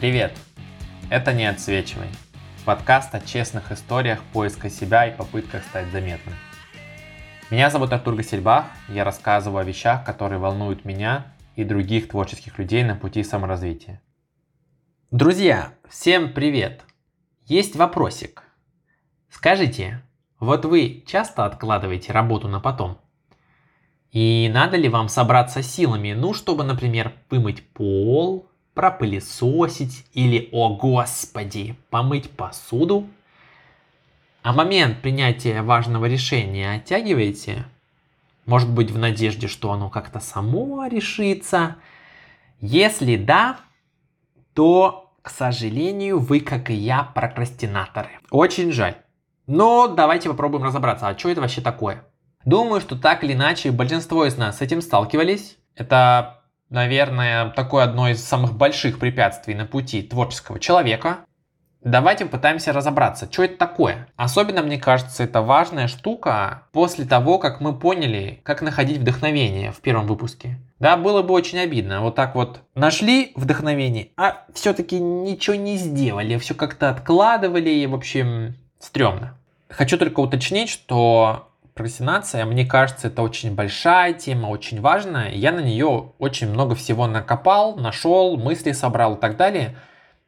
Привет! Это «Не отсвечивай» – подкаст о честных историях поиска себя и попытках стать заметным. Меня зовут Артур Гасельбах, я рассказываю о вещах, которые волнуют меня и других творческих людей на пути саморазвития. Друзья, всем привет! Есть вопросик. Скажите, вот вы часто откладываете работу на потом? И надо ли вам собраться силами, ну, чтобы, например, вымыть пол, пропылесосить или, о господи, помыть посуду? А момент принятия важного решения оттягиваете? Может быть в надежде, что оно как-то само решится? Если да, то, к сожалению, вы, как и я, прокрастинаторы. Очень жаль. Но давайте попробуем разобраться, а что это вообще такое? Думаю, что так или иначе большинство из нас с этим сталкивались. Это наверное, такое одно из самых больших препятствий на пути творческого человека. Давайте попытаемся разобраться, что это такое. Особенно, мне кажется, это важная штука после того, как мы поняли, как находить вдохновение в первом выпуске. Да, было бы очень обидно. Вот так вот нашли вдохновение, а все-таки ничего не сделали, все как-то откладывали, и, в общем, стрёмно. Хочу только уточнить, что прокрастинация, мне кажется, это очень большая тема, очень важная. Я на нее очень много всего накопал, нашел, мысли собрал и так далее.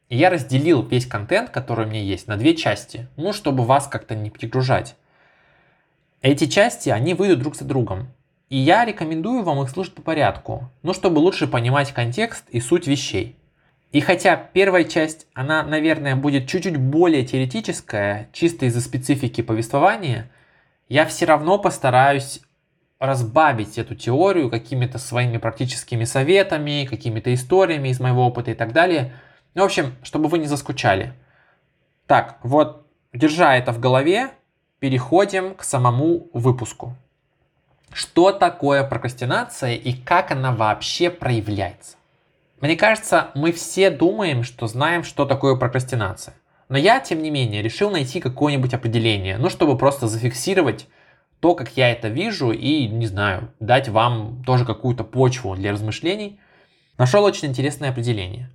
И я разделил весь контент, который у меня есть, на две части, ну, чтобы вас как-то не перегружать. Эти части, они выйдут друг за другом. И я рекомендую вам их слушать по порядку, ну, чтобы лучше понимать контекст и суть вещей. И хотя первая часть, она, наверное, будет чуть-чуть более теоретическая, чисто из-за специфики повествования – я все равно постараюсь разбавить эту теорию какими-то своими практическими советами, какими-то историями из моего опыта и так далее. Ну, в общем, чтобы вы не заскучали. Так, вот, держа это в голове, переходим к самому выпуску. Что такое прокрастинация и как она вообще проявляется? Мне кажется, мы все думаем, что знаем, что такое прокрастинация. Но я, тем не менее, решил найти какое-нибудь определение, ну, чтобы просто зафиксировать то, как я это вижу, и, не знаю, дать вам тоже какую-то почву для размышлений. Нашел очень интересное определение.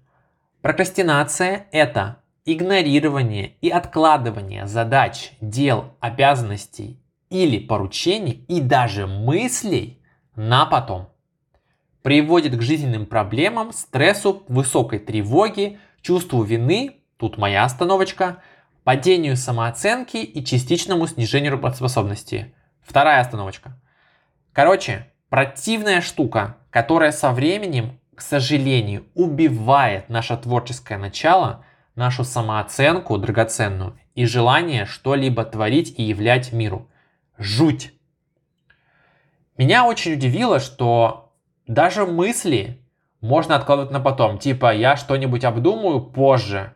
Прокрастинация – это игнорирование и откладывание задач, дел, обязанностей или поручений и даже мыслей на потом. Приводит к жизненным проблемам, стрессу, высокой тревоге, чувству вины тут моя остановочка, падению самооценки и частичному снижению работоспособности. Вторая остановочка. Короче, противная штука, которая со временем, к сожалению, убивает наше творческое начало, нашу самооценку драгоценную и желание что-либо творить и являть миру. Жуть! Меня очень удивило, что даже мысли можно откладывать на потом. Типа, я что-нибудь обдумаю позже.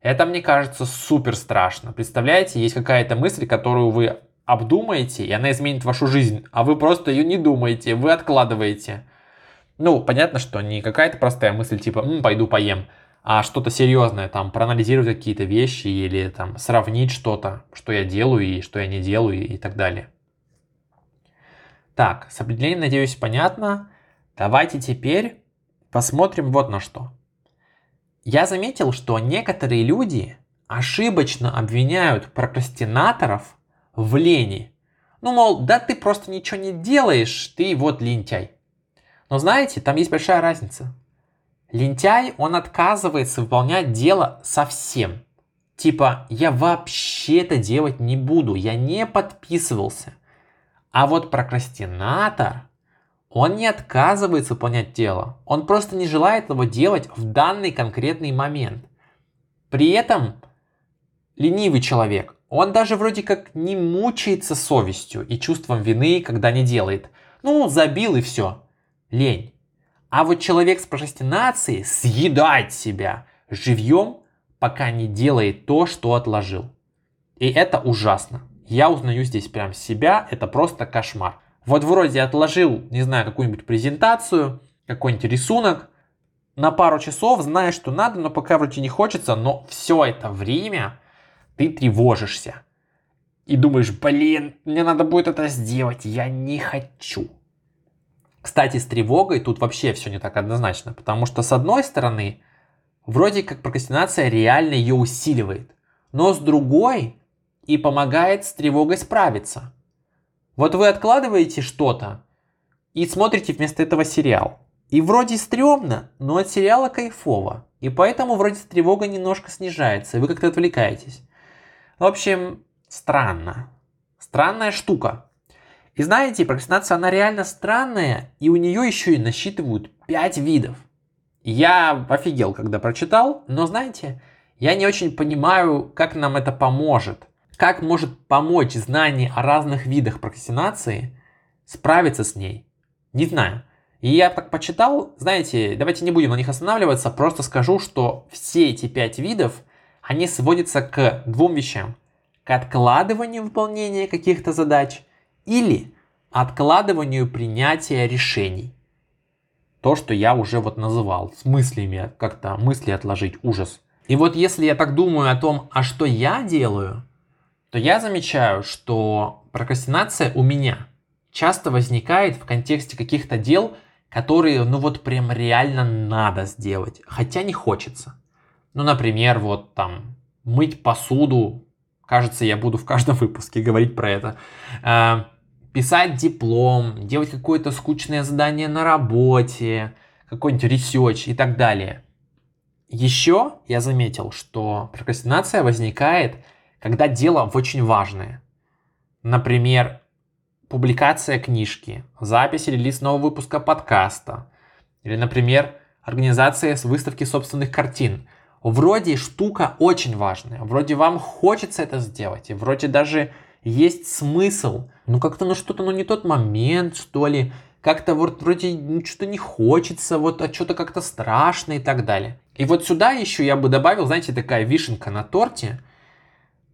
Это, мне кажется, супер страшно. Представляете, есть какая-то мысль, которую вы обдумаете, и она изменит вашу жизнь, а вы просто ее не думаете, вы откладываете. Ну, понятно, что не какая-то простая мысль типа М, «пойду поем», а что-то серьезное, там, проанализировать какие-то вещи или там сравнить что-то, что я делаю и что я не делаю и так далее. Так, с определением, надеюсь, понятно. Давайте теперь посмотрим вот на что. Я заметил, что некоторые люди ошибочно обвиняют прокрастинаторов в лени. Ну, мол, да ты просто ничего не делаешь, ты вот лентяй. Но знаете, там есть большая разница. Лентяй, он отказывается выполнять дело совсем. Типа, я вообще это делать не буду, я не подписывался. А вот прокрастинатор, он не отказывается выполнять дело, он просто не желает его делать в данный конкретный момент. При этом ленивый человек, он даже вроде как не мучается совестью и чувством вины, когда не делает. Ну, забил и все. Лень. А вот человек с прокрастинацией съедает себя живьем, пока не делает то, что отложил. И это ужасно. Я узнаю здесь прям себя, это просто кошмар. Вот вроде отложил, не знаю, какую-нибудь презентацию, какой-нибудь рисунок на пару часов, знаешь, что надо, но пока вроде не хочется, но все это время ты тревожишься. И думаешь, блин, мне надо будет это сделать, я не хочу. Кстати, с тревогой тут вообще все не так однозначно, потому что с одной стороны, вроде как прокрастинация реально ее усиливает, но с другой и помогает с тревогой справиться. Вот вы откладываете что-то и смотрите вместо этого сериал. И вроде стрёмно, но от сериала кайфово. И поэтому вроде тревога немножко снижается, и вы как-то отвлекаетесь. В общем, странно. Странная штука. И знаете, прокрастинация, она реально странная, и у нее еще и насчитывают 5 видов. Я офигел, когда прочитал, но знаете, я не очень понимаю, как нам это поможет. Как может помочь знание о разных видах прокрастинации справиться с ней? Не знаю. И я так почитал, знаете, давайте не будем на них останавливаться, просто скажу, что все эти пять видов, они сводятся к двум вещам. К откладыванию выполнения каких-то задач или откладыванию принятия решений. То, что я уже вот называл, с мыслями, как-то мысли отложить, ужас. И вот если я так думаю о том, а что я делаю, то я замечаю, что прокрастинация у меня часто возникает в контексте каких-то дел, которые, ну вот прям реально надо сделать, хотя не хочется. Ну, например, вот там мыть посуду, кажется, я буду в каждом выпуске говорить про это, э, писать диплом, делать какое-то скучное задание на работе, какой-нибудь research и так далее. Еще я заметил, что прокрастинация возникает, когда дело очень важное. Например, публикация книжки, запись или нового выпуска подкаста, или, например, организация с выставки собственных картин. Вроде штука очень важная, вроде вам хочется это сделать, и вроде даже есть смысл, ну как-то ну что-то ну не тот момент, что ли, как-то вот вроде ну, что-то не хочется, вот а что-то как-то страшно и так далее. И вот сюда еще я бы добавил, знаете, такая вишенка на торте,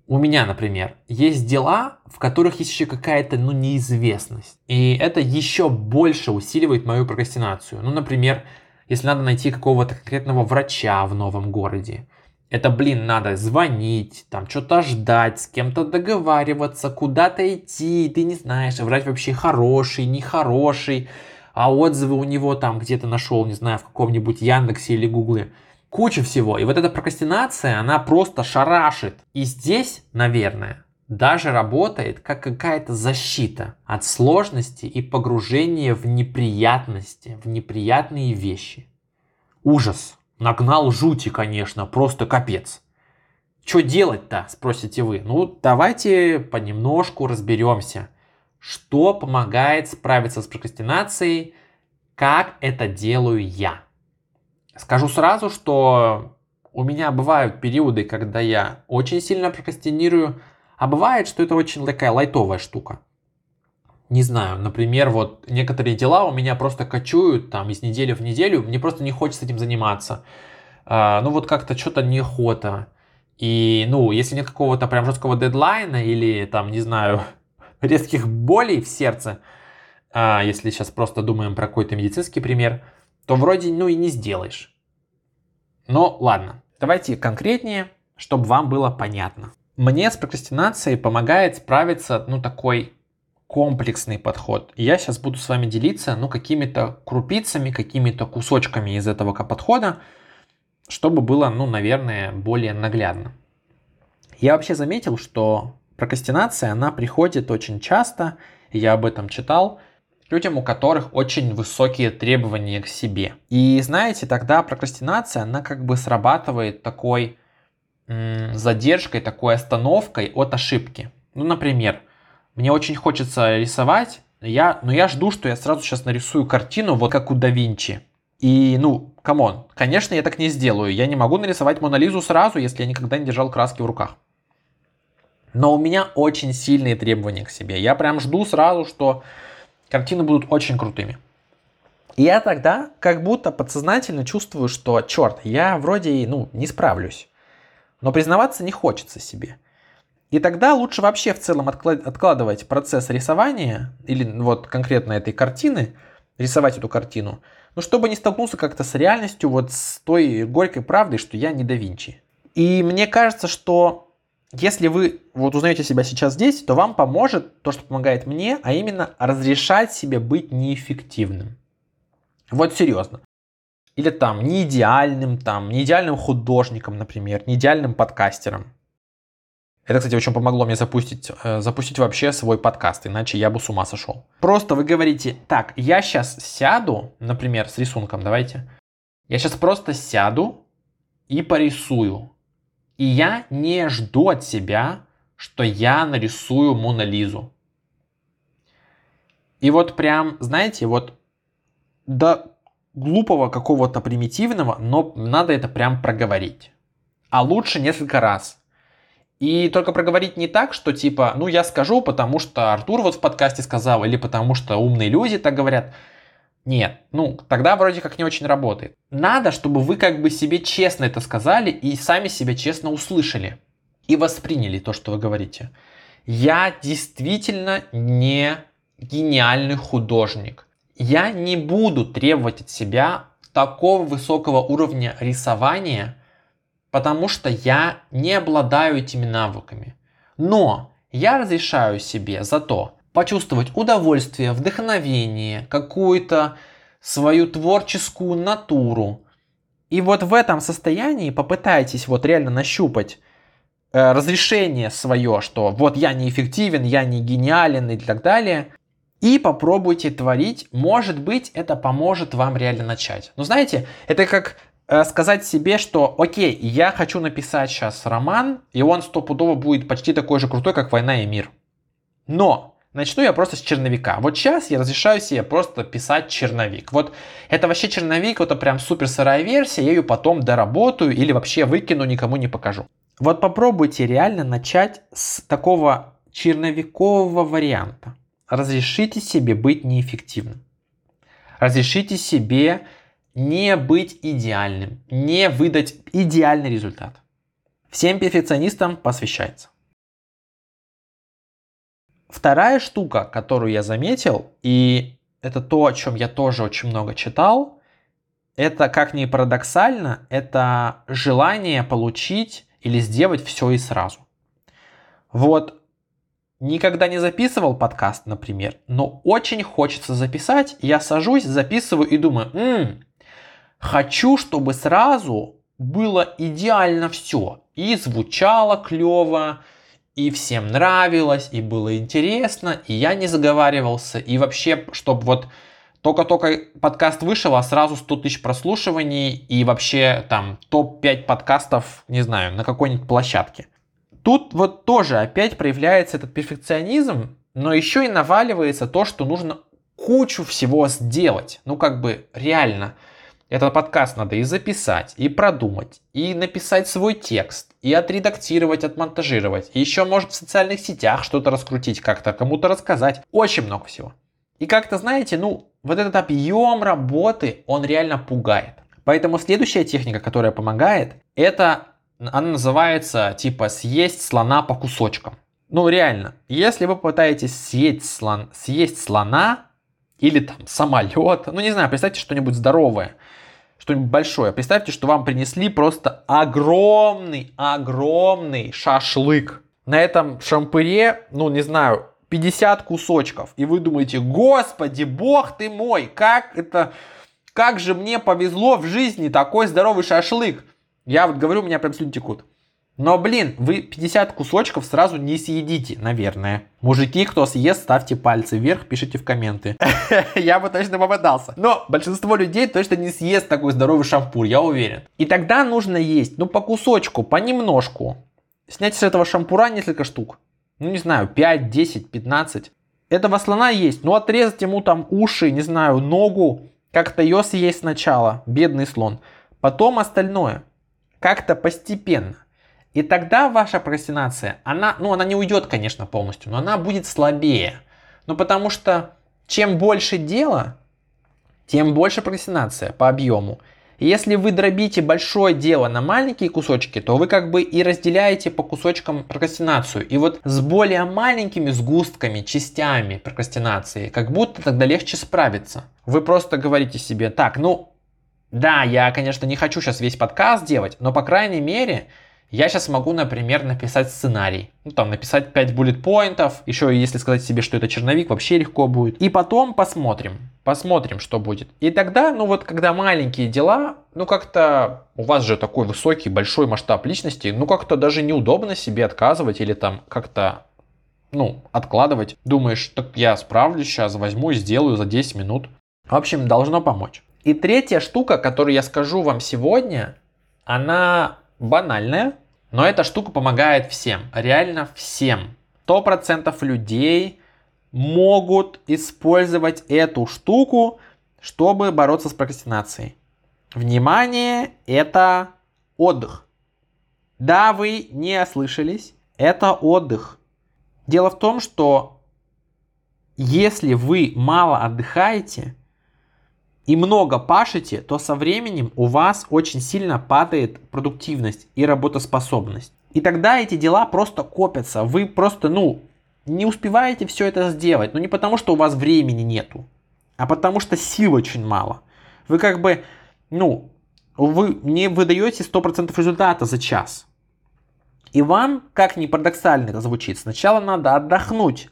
у меня, например, есть дела, в которых есть еще какая-то, ну, неизвестность. И это еще больше усиливает мою прокрастинацию. Ну, например, если надо найти какого-то конкретного врача в новом городе. Это, блин, надо звонить, там что-то ждать, с кем-то договариваться, куда-то идти, ты не знаешь, врач вообще хороший, нехороший, а отзывы у него там где-то нашел, не знаю, в каком-нибудь Яндексе или Гугле куча всего. И вот эта прокрастинация, она просто шарашит. И здесь, наверное, даже работает как какая-то защита от сложности и погружения в неприятности, в неприятные вещи. Ужас. Нагнал жути, конечно, просто капец. Что делать-то, спросите вы? Ну, давайте понемножку разберемся, что помогает справиться с прокрастинацией, как это делаю я. Скажу сразу, что у меня бывают периоды, когда я очень сильно прокрастинирую, а бывает, что это очень такая лайтовая штука. Не знаю, например, вот некоторые дела у меня просто кочуют там из недели в неделю, мне просто не хочется этим заниматься. А, ну вот как-то что-то неохота. И, ну, если нет какого-то прям жесткого дедлайна или там, не знаю, резких болей в сердце, а, если сейчас просто думаем про какой-то медицинский пример – то вроде ну и не сделаешь. Но ладно, давайте конкретнее, чтобы вам было понятно. Мне с прокрастинацией помогает справиться, ну, такой комплексный подход. Я сейчас буду с вами делиться, ну, какими-то крупицами, какими-то кусочками из этого подхода, чтобы было, ну, наверное, более наглядно. Я вообще заметил, что прокрастинация, она приходит очень часто, я об этом читал, людям, у которых очень высокие требования к себе. И знаете, тогда прокрастинация, она как бы срабатывает такой м- задержкой, такой остановкой от ошибки. Ну, например, мне очень хочется рисовать, я, но я жду, что я сразу сейчас нарисую картину, вот как у да Винчи. И, ну, come on, конечно, я так не сделаю. Я не могу нарисовать Мону Лизу сразу, если я никогда не держал краски в руках. Но у меня очень сильные требования к себе. Я прям жду сразу, что картины будут очень крутыми. И я тогда как будто подсознательно чувствую, что, черт, я вроде, ну, не справлюсь. Но признаваться не хочется себе. И тогда лучше вообще в целом откладывать процесс рисования, или вот конкретно этой картины, рисовать эту картину, ну, чтобы не столкнуться как-то с реальностью, вот с той горькой правдой, что я не да Винчи. И мне кажется, что если вы вот узнаете себя сейчас здесь, то вам поможет то, что помогает мне, а именно разрешать себе быть неэффективным. Вот серьезно. или там не идеальным, там, не идеальным художником, например, не идеальным подкастером. Это, кстати, очень помогло мне запустить, э, запустить вообще свой подкаст, иначе я бы с ума сошел. Просто вы говорите, так, я сейчас сяду, например, с рисунком, давайте. Я сейчас просто сяду и порисую. И я не жду от себя, что я нарисую Мона Лизу. И вот прям, знаете, вот до глупого какого-то примитивного, но надо это прям проговорить. А лучше несколько раз. И только проговорить не так, что типа, ну я скажу, потому что Артур вот в подкасте сказал, или потому что умные люди так говорят. Нет, ну тогда вроде как не очень работает. Надо, чтобы вы как бы себе честно это сказали и сами себя честно услышали и восприняли то, что вы говорите. Я действительно не гениальный художник. Я не буду требовать от себя такого высокого уровня рисования, потому что я не обладаю этими навыками. Но я разрешаю себе зато почувствовать удовольствие, вдохновение, какую-то свою творческую натуру. И вот в этом состоянии попытайтесь вот реально нащупать э, разрешение свое, что вот я неэффективен, я не гениален и так далее – и попробуйте творить. Может быть, это поможет вам реально начать. Но знаете, это как э, сказать себе, что окей, я хочу написать сейчас роман, и он стопудово будет почти такой же крутой, как «Война и мир». Но начну я просто с черновика. Вот сейчас я разрешаю себе просто писать черновик. Вот это вообще черновик, это прям супер сырая версия, я ее потом доработаю или вообще выкину, никому не покажу. Вот попробуйте реально начать с такого черновикового варианта разрешите себе быть неэффективным. Разрешите себе не быть идеальным, не выдать идеальный результат. Всем перфекционистам посвящается. Вторая штука, которую я заметил, и это то, о чем я тоже очень много читал, это, как ни парадоксально, это желание получить или сделать все и сразу. Вот никогда не записывал подкаст, например, но очень хочется записать, я сажусь, записываю и думаю, м-м, хочу, чтобы сразу было идеально все. И звучало клево, и всем нравилось, и было интересно, и я не заговаривался, и вообще, чтобы вот только-только подкаст вышел, а сразу 100 тысяч прослушиваний, и вообще там топ-5 подкастов, не знаю, на какой-нибудь площадке. Тут вот тоже опять проявляется этот перфекционизм, но еще и наваливается то, что нужно кучу всего сделать. Ну, как бы реально. Этот подкаст надо и записать, и продумать, и написать свой текст, и отредактировать, отмонтажировать. И еще, может, в социальных сетях что-то раскрутить как-то, кому-то рассказать. Очень много всего. И как-то, знаете, ну, вот этот объем работы, он реально пугает. Поэтому следующая техника, которая помогает, это она называется типа съесть слона по кусочкам. Ну реально, если вы пытаетесь съесть, слон, съесть слона или там самолет, ну не знаю, представьте что-нибудь здоровое, что-нибудь большое. Представьте, что вам принесли просто огромный, огромный шашлык. На этом шампыре, ну не знаю, 50 кусочков. И вы думаете, господи, бог ты мой, как это, как же мне повезло в жизни такой здоровый шашлык. Я вот говорю, у меня прям слюни текут. Но, блин, вы 50 кусочков сразу не съедите, наверное. Мужики, кто съест, ставьте пальцы вверх, пишите в комменты. Я бы точно попадался. Но большинство людей точно не съест такой здоровый шампур, я уверен. И тогда нужно есть, ну, по кусочку, понемножку. Снять с этого шампура несколько штук. Ну, не знаю, 5, 10, 15. Этого слона есть, ну, отрезать ему там уши, не знаю, ногу. Как-то ее съесть сначала, бедный слон. Потом остальное как-то постепенно. И тогда ваша прокрастинация, она, ну, она не уйдет, конечно, полностью, но она будет слабее. Ну, потому что чем больше дела, тем больше прокрастинация по объему. И если вы дробите большое дело на маленькие кусочки, то вы как бы и разделяете по кусочкам прокрастинацию. И вот с более маленькими сгустками, частями прокрастинации, как будто тогда легче справиться. Вы просто говорите себе, так, ну, да, я, конечно, не хочу сейчас весь подкаст делать, но, по крайней мере, Я сейчас могу, например, написать сценарий. Ну, там, написать 5 bullet поинтов. Еще, если сказать себе, что это черновик, вообще легко будет. И потом посмотрим. Посмотрим, что будет. И тогда, ну вот, когда маленькие дела, ну как-то у вас же такой высокий, большой масштаб личности, ну как-то даже неудобно себе отказывать или там как-то ну, откладывать. Думаешь, так я справлюсь сейчас, возьму и сделаю за 10 минут. В общем, должно помочь. И третья штука, которую я скажу вам сегодня, она банальная, но эта штука помогает всем, реально всем. 100% людей могут использовать эту штуку, чтобы бороться с прокрастинацией. Внимание, это отдых. Да, вы не ослышались, это отдых. Дело в том, что если вы мало отдыхаете, и много пашете, то со временем у вас очень сильно падает продуктивность и работоспособность. И тогда эти дела просто копятся. Вы просто, ну, не успеваете все это сделать. Но не потому, что у вас времени нету, а потому что сил очень мало. Вы как бы, ну, вы не выдаете 100% результата за час. И вам, как ни парадоксально это звучит, сначала надо отдохнуть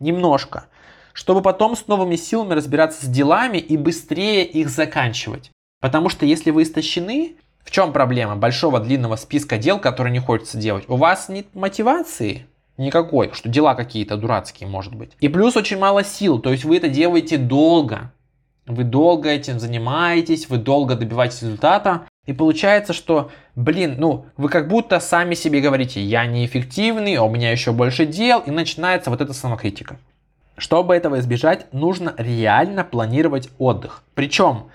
немножко – чтобы потом с новыми силами разбираться с делами и быстрее их заканчивать. Потому что если вы истощены, в чем проблема большого длинного списка дел, которые не хочется делать? У вас нет мотивации никакой, что дела какие-то дурацкие, может быть. И плюс очень мало сил, то есть вы это делаете долго. Вы долго этим занимаетесь, вы долго добиваетесь результата. И получается, что, блин, ну, вы как будто сами себе говорите, я неэффективный, а у меня еще больше дел, и начинается вот эта самокритика. Чтобы этого избежать, нужно реально планировать отдых. Причем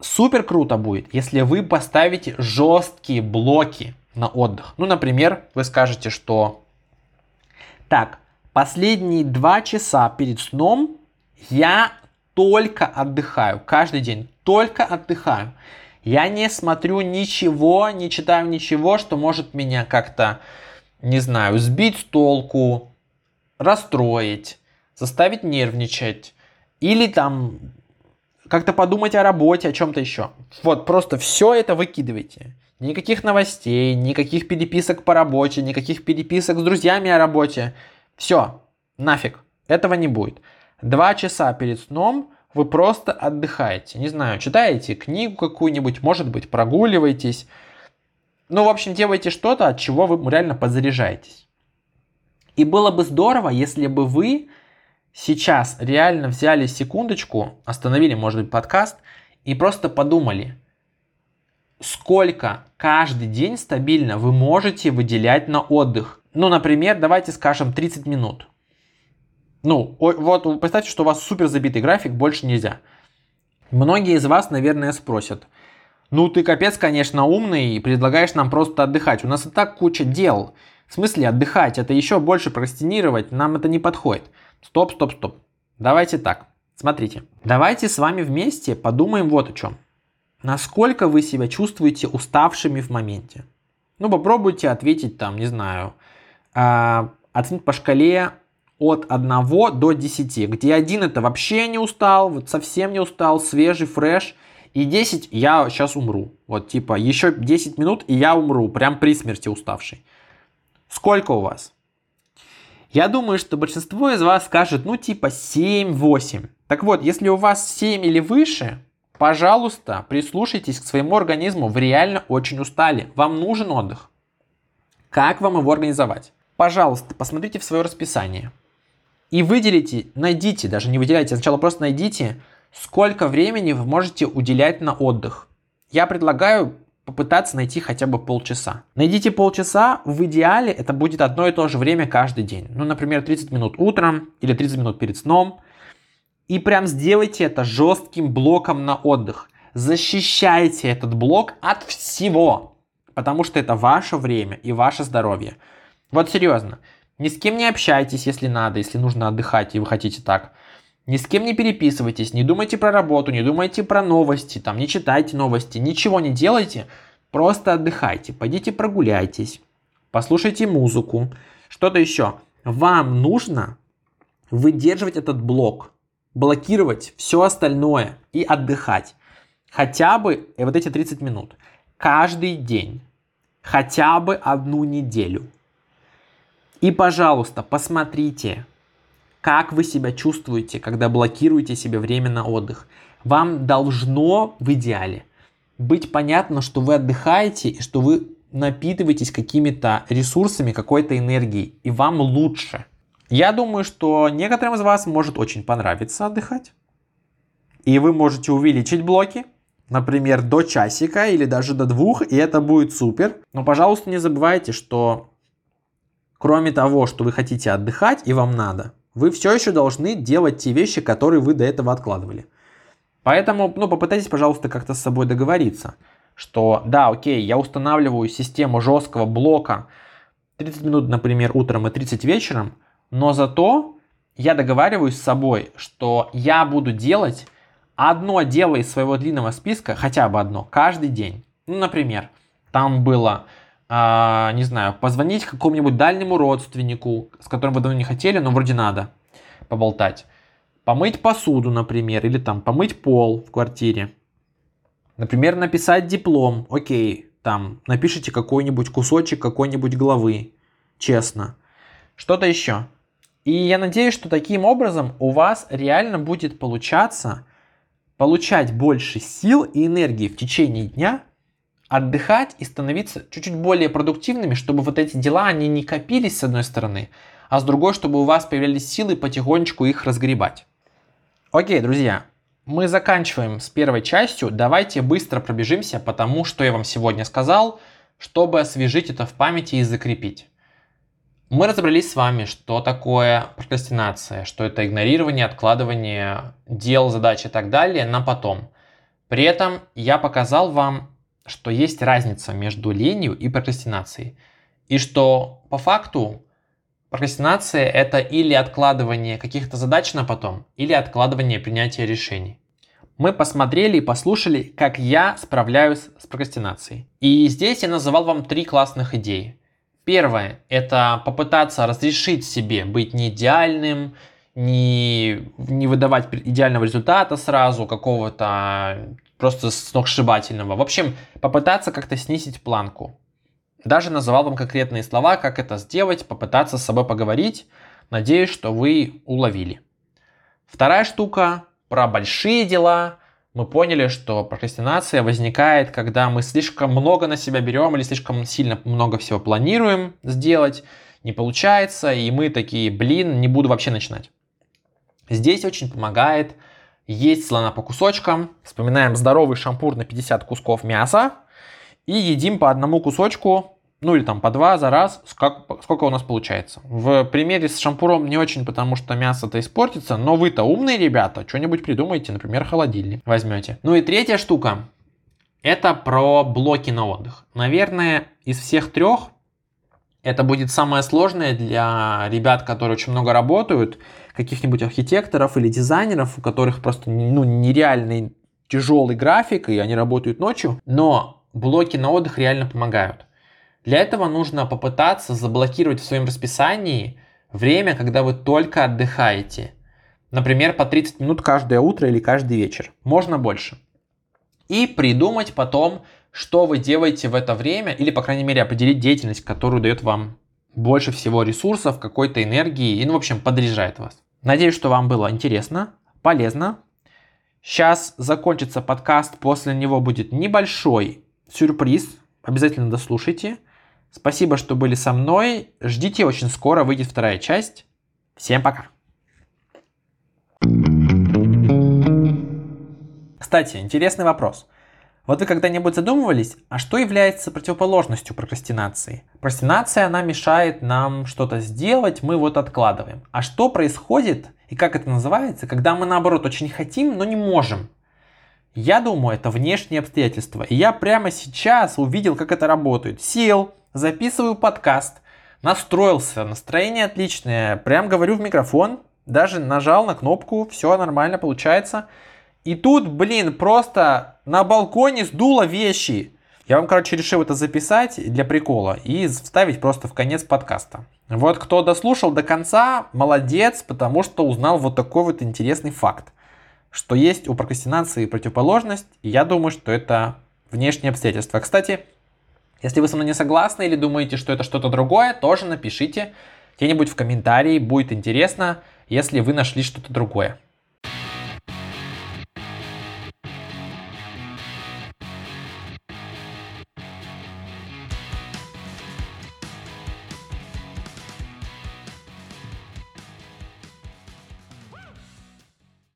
супер круто будет, если вы поставите жесткие блоки на отдых. Ну, например, вы скажете, что так, последние два часа перед сном я только отдыхаю, каждый день только отдыхаю. Я не смотрю ничего, не читаю ничего, что может меня как-то, не знаю, сбить с толку, расстроить заставить нервничать, или там как-то подумать о работе, о чем-то еще. Вот, просто все это выкидывайте. Никаких новостей, никаких переписок по работе, никаких переписок с друзьями о работе. Все, нафиг, этого не будет. Два часа перед сном вы просто отдыхаете. Не знаю, читаете книгу какую-нибудь, может быть, прогуливаетесь. Ну, в общем, делайте что-то, от чего вы реально подзаряжаетесь. И было бы здорово, если бы вы сейчас реально взяли секундочку, остановили, может быть, подкаст и просто подумали, сколько каждый день стабильно вы можете выделять на отдых. Ну, например, давайте скажем 30 минут. Ну, вот представьте, что у вас супер забитый график, больше нельзя. Многие из вас, наверное, спросят, ну ты капец, конечно, умный и предлагаешь нам просто отдыхать. У нас и так куча дел. В смысле отдыхать? Это еще больше прокрастинировать, нам это не подходит. Стоп, стоп, стоп. Давайте так. Смотрите. Давайте с вами вместе подумаем вот о чем. Насколько вы себя чувствуете уставшими в моменте? Ну, попробуйте ответить там, не знаю, э, оценить по шкале от 1 до 10, где 1 это вообще не устал, вот совсем не устал, свежий, фреш, и 10 я сейчас умру. Вот типа еще 10 минут и я умру, прям при смерти уставший. Сколько у вас? Я думаю, что большинство из вас скажет, ну типа 7-8. Так вот, если у вас 7 или выше, пожалуйста, прислушайтесь к своему организму, вы реально очень устали, вам нужен отдых. Как вам его организовать? Пожалуйста, посмотрите в свое расписание. И выделите, найдите, даже не выделяйте, сначала просто найдите, сколько времени вы можете уделять на отдых. Я предлагаю попытаться найти хотя бы полчаса. Найдите полчаса, в идеале это будет одно и то же время каждый день. Ну, например, 30 минут утром или 30 минут перед сном. И прям сделайте это жестким блоком на отдых. Защищайте этот блок от всего, потому что это ваше время и ваше здоровье. Вот серьезно, ни с кем не общайтесь, если надо, если нужно отдыхать и вы хотите так. Ни с кем не переписывайтесь, не думайте про работу, не думайте про новости, там, не читайте новости, ничего не делайте, просто отдыхайте, пойдите прогуляйтесь, послушайте музыку, что-то еще. Вам нужно выдерживать этот блок, блокировать все остальное и отдыхать. Хотя бы э, вот эти 30 минут. Каждый день. Хотя бы одну неделю. И, пожалуйста, посмотрите, как вы себя чувствуете, когда блокируете себе время на отдых. Вам должно в идеале быть понятно, что вы отдыхаете и что вы напитываетесь какими-то ресурсами, какой-то энергией, и вам лучше. Я думаю, что некоторым из вас может очень понравиться отдыхать. И вы можете увеличить блоки, например, до часика или даже до двух, и это будет супер. Но, пожалуйста, не забывайте, что кроме того, что вы хотите отдыхать и вам надо, вы все еще должны делать те вещи, которые вы до этого откладывали. Поэтому, ну, попытайтесь, пожалуйста, как-то с собой договориться, что, да, окей, я устанавливаю систему жесткого блока 30 минут, например, утром и 30 вечером, но зато я договариваюсь с собой, что я буду делать одно дело из своего длинного списка, хотя бы одно, каждый день. Ну, например, там было, э, не знаю, позвонить какому-нибудь дальнему родственнику, с которым вы давно не хотели, но вроде надо поболтать. Помыть посуду, например, или там помыть пол в квартире. Например, написать диплом. Окей, там напишите какой-нибудь кусочек какой-нибудь главы. Честно. Что-то еще. И я надеюсь, что таким образом у вас реально будет получаться получать больше сил и энергии в течение дня, отдыхать и становиться чуть-чуть более продуктивными, чтобы вот эти дела, они не копились с одной стороны, а с другой, чтобы у вас появлялись силы потихонечку их разгребать. Окей, друзья, мы заканчиваем с первой частью. Давайте быстро пробежимся по тому, что я вам сегодня сказал, чтобы освежить это в памяти и закрепить. Мы разобрались с вами, что такое прокрастинация, что это игнорирование, откладывание дел, задач и так далее на потом. При этом я показал вам, что есть разница между ленью и прокрастинацией. И что по факту прокрастинация это или откладывание каких-то задач на потом, или откладывание принятия решений. Мы посмотрели и послушали, как я справляюсь с прокрастинацией. И здесь я называл вам три классных идеи. Первое – это попытаться разрешить себе быть не идеальным, не, не выдавать идеального результата сразу, какого-то просто сногсшибательного. В общем, попытаться как-то снизить планку. Даже называл вам конкретные слова, как это сделать, попытаться с собой поговорить. Надеюсь, что вы уловили. Вторая штука про большие дела – мы поняли, что прокрастинация возникает, когда мы слишком много на себя берем или слишком сильно много всего планируем сделать, не получается, и мы такие, блин, не буду вообще начинать. Здесь очень помогает есть слона по кусочкам, вспоминаем здоровый шампур на 50 кусков мяса и едим по одному кусочку ну или там по два за раз, сколько, у нас получается. В примере с шампуром не очень, потому что мясо-то испортится, но вы-то умные ребята, что-нибудь придумайте, например, холодильник возьмете. Ну и третья штука, это про блоки на отдых. Наверное, из всех трех это будет самое сложное для ребят, которые очень много работают, каких-нибудь архитекторов или дизайнеров, у которых просто ну, нереальный тяжелый график, и они работают ночью. Но блоки на отдых реально помогают. Для этого нужно попытаться заблокировать в своем расписании время, когда вы только отдыхаете. Например, по 30 минут каждое утро или каждый вечер. Можно больше. И придумать потом, что вы делаете в это время, или, по крайней мере, определить деятельность, которая дает вам больше всего ресурсов, какой-то энергии, и, ну, в общем, подряжает вас. Надеюсь, что вам было интересно, полезно. Сейчас закончится подкаст, после него будет небольшой сюрприз. Обязательно дослушайте. Спасибо, что были со мной. Ждите, очень скоро выйдет вторая часть. Всем пока. Кстати, интересный вопрос. Вот вы когда-нибудь задумывались, а что является противоположностью прокрастинации? Прокрастинация, она мешает нам что-то сделать, мы вот откладываем. А что происходит и как это называется, когда мы наоборот очень хотим, но не можем? Я думаю, это внешние обстоятельства. И я прямо сейчас увидел, как это работает. Сел, записываю подкаст, настроился, настроение отличное, прям говорю в микрофон, даже нажал на кнопку, все нормально получается. И тут, блин, просто на балконе сдуло вещи. Я вам, короче, решил это записать для прикола и вставить просто в конец подкаста. Вот кто дослушал до конца, молодец, потому что узнал вот такой вот интересный факт, что есть у прокрастинации противоположность, и я думаю, что это внешние обстоятельства. Кстати, Если вы со мной не согласны или думаете, что это что-то другое, тоже напишите где-нибудь в комментарии, будет интересно, если вы нашли что-то другое.